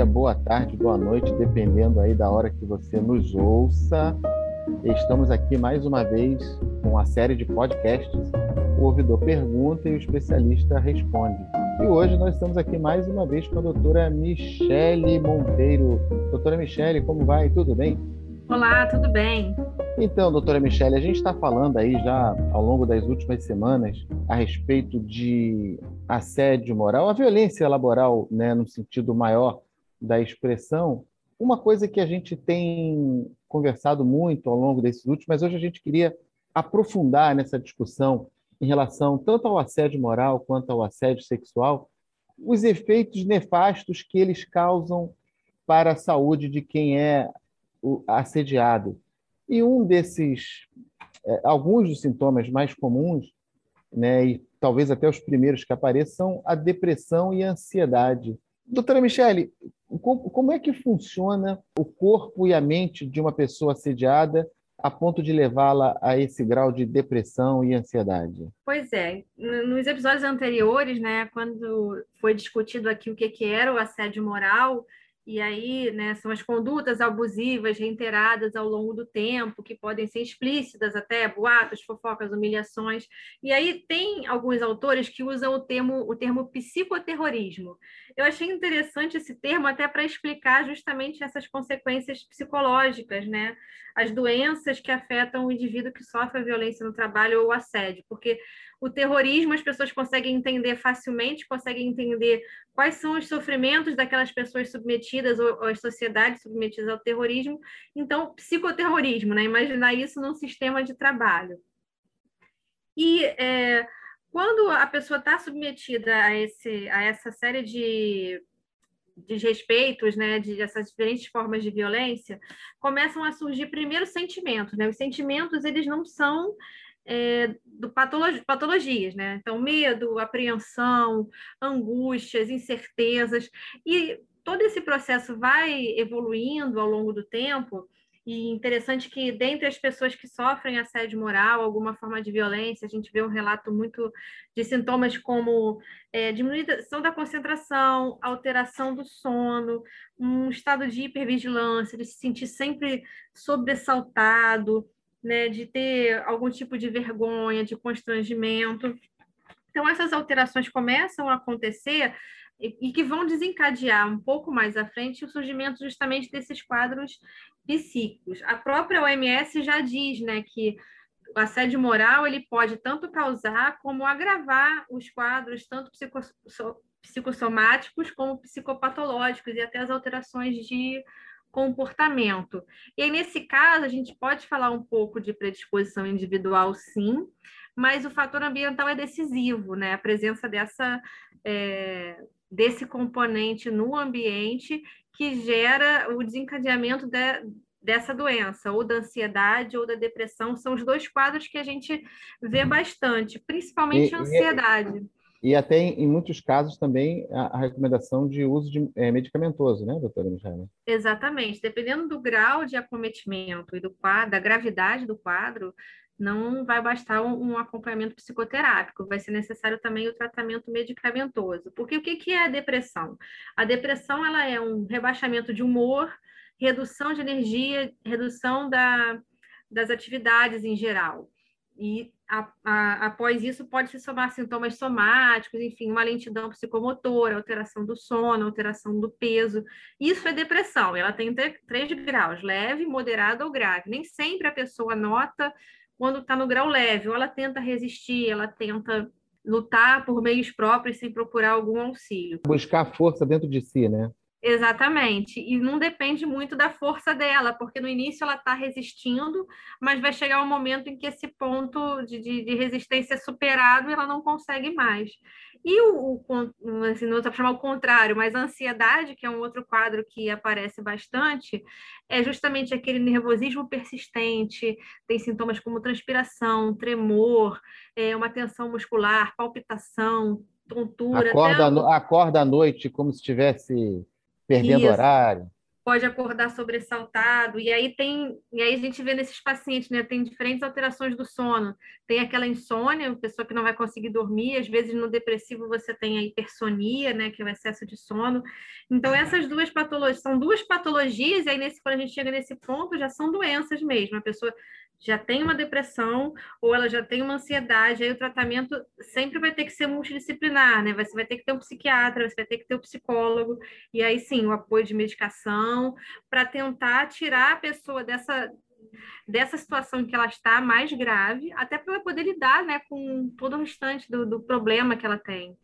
dia, boa tarde, boa noite, dependendo aí da hora que você nos ouça. Estamos aqui mais uma vez com a série de podcasts. O ouvidor pergunta e o especialista responde. E hoje nós estamos aqui mais uma vez com a doutora Michele Monteiro. Doutora Michele, como vai? Tudo bem? Olá, tudo bem? Então, doutora Michele, a gente está falando aí já ao longo das últimas semanas a respeito de assédio moral, a violência laboral, né, no sentido maior da expressão. Uma coisa que a gente tem conversado muito ao longo desses últimos, mas hoje a gente queria aprofundar nessa discussão em relação tanto ao assédio moral quanto ao assédio sexual, os efeitos nefastos que eles causam para a saúde de quem é assediado. E um desses, é, alguns dos sintomas mais comuns, né, e talvez até os primeiros que apareçam, a depressão e a ansiedade. Doutora Michele, como é que funciona o corpo e a mente de uma pessoa assediada a ponto de levá-la a esse grau de depressão e ansiedade? Pois é, nos episódios anteriores, né, quando foi discutido aqui o que, que era o assédio moral, e aí, né, são as condutas abusivas reiteradas ao longo do tempo, que podem ser explícitas até, boatos, fofocas, humilhações. E aí tem alguns autores que usam o termo, o termo psicoterrorismo. Eu achei interessante esse termo até para explicar justamente essas consequências psicológicas, né? As doenças que afetam o indivíduo que sofre a violência no trabalho ou assédio, porque o terrorismo as pessoas conseguem entender facilmente, conseguem entender quais são os sofrimentos daquelas pessoas submetidas ou, as sociedades submetidas ao terrorismo. Então, psicoterrorismo, né? Imaginar isso num sistema de trabalho. E é, quando a pessoa está submetida a, esse, a essa série de desrespeitos, né, de essas diferentes formas de violência, começam a surgir primeiro sentimentos, né? Os sentimentos eles não são é, do patologi patologias, né? Então, medo, apreensão, angústias, incertezas, e todo esse processo vai evoluindo ao longo do tempo. E interessante que, dentre as pessoas que sofrem assédio moral, alguma forma de violência, a gente vê um relato muito de sintomas como é, diminuição da concentração, alteração do sono, um estado de hipervigilância, de se sentir sempre sobressaltado, né, de ter algum tipo de vergonha, de constrangimento. Então, essas alterações começam a acontecer e, que vão desencadear um pouco mais à frente o surgimento justamente desses quadros psíquicos. A própria OMS já diz né, que o assédio moral ele pode tanto causar como agravar os quadros, tanto psicossomáticos como psicopatológicos e até as alterações de comportamento. E aí, nesse caso, a gente pode falar um pouco de predisposição individual, sim, mas o fator ambiental é decisivo, né? A presença dessa, é, desse componente no ambiente que gera o desencadeamento de, dessa doença, ou da ansiedade ou da depressão, são os dois quadros que a gente vê bastante, principalmente e, a ansiedade. E e até em, muitos casos também a, recomendação de uso de é, medicamentoso, né, doutora Michele? Exatamente. Dependendo do grau de acometimento e do quadro, da gravidade do quadro, não vai bastar um, um acompanhamento psicoterápico, vai ser necessário também o tratamento medicamentoso. Porque o que, que é a depressão? A depressão ela é um rebaixamento de humor, redução de energia, redução da, das atividades em geral. E a, a, após isso pode se somar sintomas somáticos, enfim, uma lentidão psicomotora, alteração do sono, alteração do peso. Isso é depressão, ela tem três graus, leve, moderado ou grave. Nem sempre a pessoa nota quando está no grau leve, ou ela tenta resistir, ela tenta lutar por meios próprios sem procurar algum auxílio. Buscar força dentro de si, né? Exatamente. E não depende muito da força dela, porque no início ela está resistindo, mas vai chegar um momento em que esse ponto de, de, de resistência é superado e ela não consegue mais. E o, o assim, não para chamar o contrário, mas a ansiedade, que é um outro quadro que aparece bastante, é justamente aquele nervosismo persistente, tem sintomas como transpiração, tremor, é, uma tensão muscular, palpitação, tontura. Acorda, até... acorda à noite como se estivesse Perdendo Isso. horário. Pode acordar sobressaltado, e aí tem, e aí a gente vê nesses pacientes, né, tem diferentes alterações do sono. Tem aquela insônia, pessoa que não vai conseguir dormir, às vezes no depressivo você tem a hipersonia, né, que é o excesso de sono. Então essas duas patologias, são duas patologias, e aí nesse quando a gente chega nesse ponto, já são doenças mesmo. A pessoa já tem uma depressão ou ela já tem uma ansiedade, aí o tratamento sempre vai ter que ser multidisciplinar, né? Você vai ter que ter um psiquiatra, você vai ter que ter um psicólogo, e aí sim, o apoio de medicação para tentar tirar a pessoa dessa dessa situação que ela está mais grave, até para ela poder lidar, né, com todo o restante do, do problema que ela tem.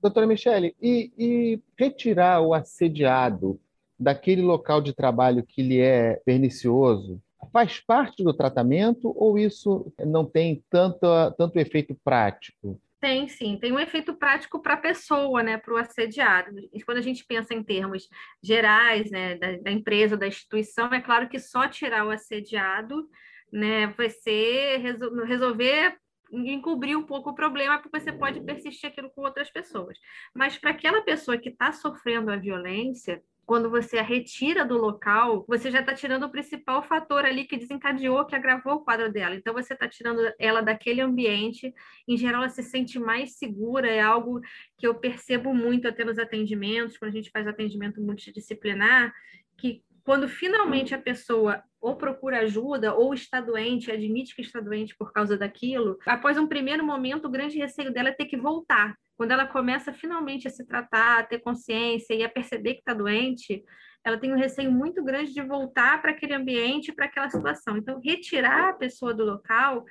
Doutora Michele, e, e retirar o assediado daquele local de trabalho que lhe é pernicioso, faz parte do tratamento ou isso não tem tanto, tanto efeito prático? Tem sim, tem um efeito prático para a pessoa, né, para o assediado. E quando a gente pensa em termos gerais, né, da, da, empresa, da instituição, é claro que só tirar o assediado, né, vai ser resolver encobrir um pouco o problema, porque você pode persistir aquilo com outras pessoas. Mas para aquela pessoa que está sofrendo a violência, quando você a retira do local, você já está tirando o principal fator ali que desencadeou, que agravou o quadro dela. Então, você está tirando ela daquele ambiente. Em geral, ela se sente mais segura. É algo que eu percebo muito até nos atendimentos, quando a gente faz atendimento multidisciplinar, que quando finalmente a pessoa ou procura ajuda ou está doente, admite que está doente por causa daquilo, após um primeiro momento, o grande receio dela é ter que voltar. Quando ela começa finalmente a se tratar, a ter consciência e a perceber que está doente, ela tem um receio muito grande de voltar para aquele ambiente, para aquela situação. Então, retirar a pessoa do local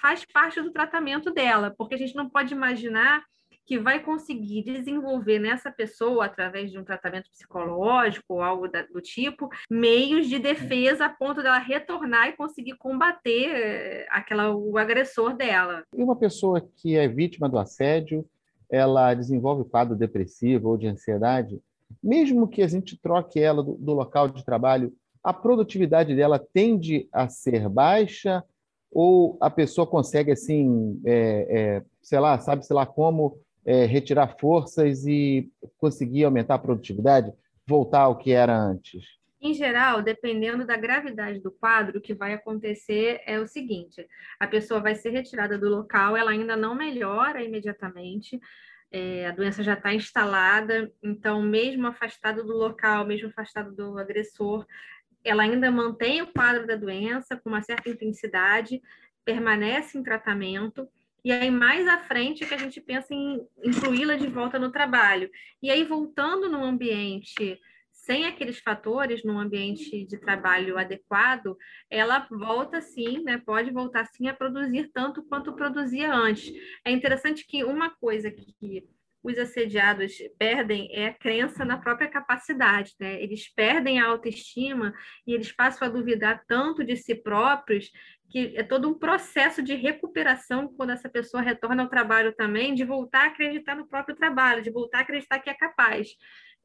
faz parte do tratamento dela, porque a gente não pode imaginar que vai conseguir desenvolver nessa pessoa, através de um tratamento psicológico ou algo do tipo, meios de defesa a ponto dela retornar e conseguir combater eh, aquela, o agressor dela. E uma pessoa que é vítima do assédio, ela desenvolve quadro depressivo ou de ansiedade, mesmo que a gente troque ela do, do local de trabalho, a produtividade dela tende a ser baixa ou a pessoa consegue assim, é, é, sei lá, sabe sei lá como é, retirar forças e conseguir aumentar a produtividade, voltar ao que era antes? Em geral, dependendo da gravidade do quadro, o que vai acontecer é o seguinte: a pessoa vai ser retirada do local, ela ainda não melhora imediatamente, é, a doença já está instalada, então, mesmo afastada do local, mesmo afastada do agressor, ela ainda mantém o quadro da doença com uma certa intensidade, permanece em tratamento e aí, mais à frente, é que a gente pensa em incluí-la de volta no trabalho. E aí, voltando no ambiente sem aqueles fatores, num ambiente de trabalho adequado, ela volta sim, né? Pode voltar sim a produzir tanto quanto produzia antes. É interessante que uma coisa que os assediados perdem é a crença na própria capacidade, né? Eles perdem a autoestima e eles passam a duvidar tanto de si próprios que é todo um processo de recuperação quando essa pessoa retorna ao trabalho também, de voltar a acreditar no próprio trabalho, de voltar a acreditar que é capaz.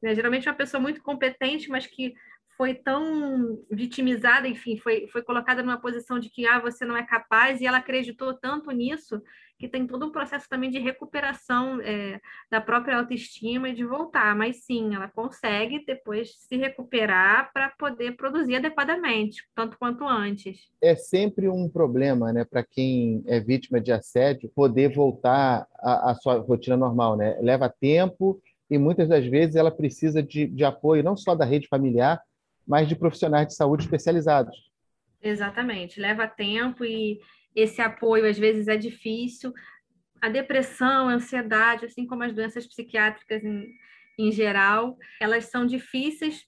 Né? Geralmente uma pessoa muito competente, mas que foi tão vitimizada, enfim, foi, foi colocada numa posição de que ah, você não é capaz, e ela acreditou tanto nisso que tem todo um processo também de recuperação é, da própria autoestima e de voltar. Mas sim, ela consegue depois se recuperar para poder produzir adequadamente, tanto quanto antes. É sempre um problema, né, para quem é vítima de assédio, poder voltar à, à sua rotina normal, né? Leva tempo e muitas das vezes ela precisa de, de apoio não só da rede familiar, mas de profissionais de saúde especializados. Exatamente, leva tempo e esse apoio às vezes é difícil. A depressão, a ansiedade, assim como as doenças psiquiátricas em, em geral, elas são difíceis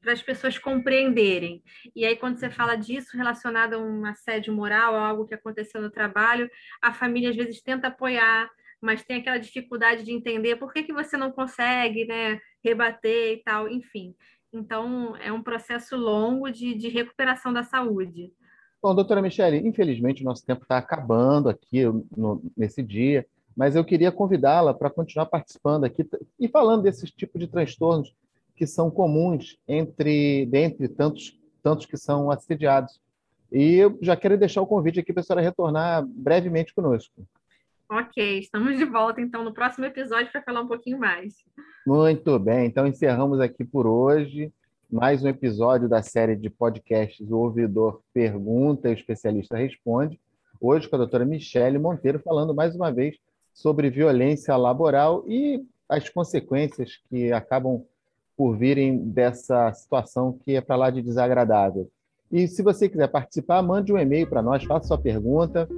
para as pessoas compreenderem. E aí, quando você fala disso relacionado a um assédio moral, algo que aconteceu no trabalho, a família às vezes tenta apoiar, mas tem aquela dificuldade de entender por que, que você não consegue né, rebater e tal, enfim. Então, é um processo longo de, de recuperação da saúde. Bom, doutora Michele, infelizmente o nosso tempo está acabando aqui no, nesse dia, mas eu queria convidá-la para continuar participando aqui e falando desses tipos de transtornos que são comuns entre dentre tantos tantos que são assediados. E eu já quero deixar o convite aqui para a senhora retornar brevemente conosco. Ok, estamos de volta então no próximo episódio para falar um pouquinho mais. Muito bem, então encerramos aqui por hoje. Mais um episódio da série de podcasts O Ouvidor Pergunta e o Especialista Responde. Hoje com a doutora Michele Monteiro, falando mais uma vez sobre violência laboral e as consequências que acabam por virem dessa situação que é para lá de desagradável. E se você quiser participar, mande um e-mail para nós, faça sua pergunta.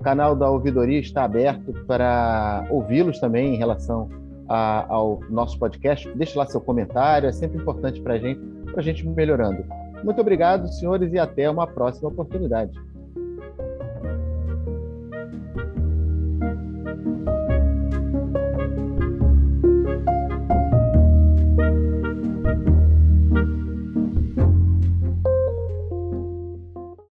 O canal da ouvidoria está aberto para ouvi-los também em relação a, ao nosso podcast. Deixe lá seu comentário, é sempre importante para a gente, para a gente melhorando. Muito obrigado, senhores, e até uma próxima oportunidade.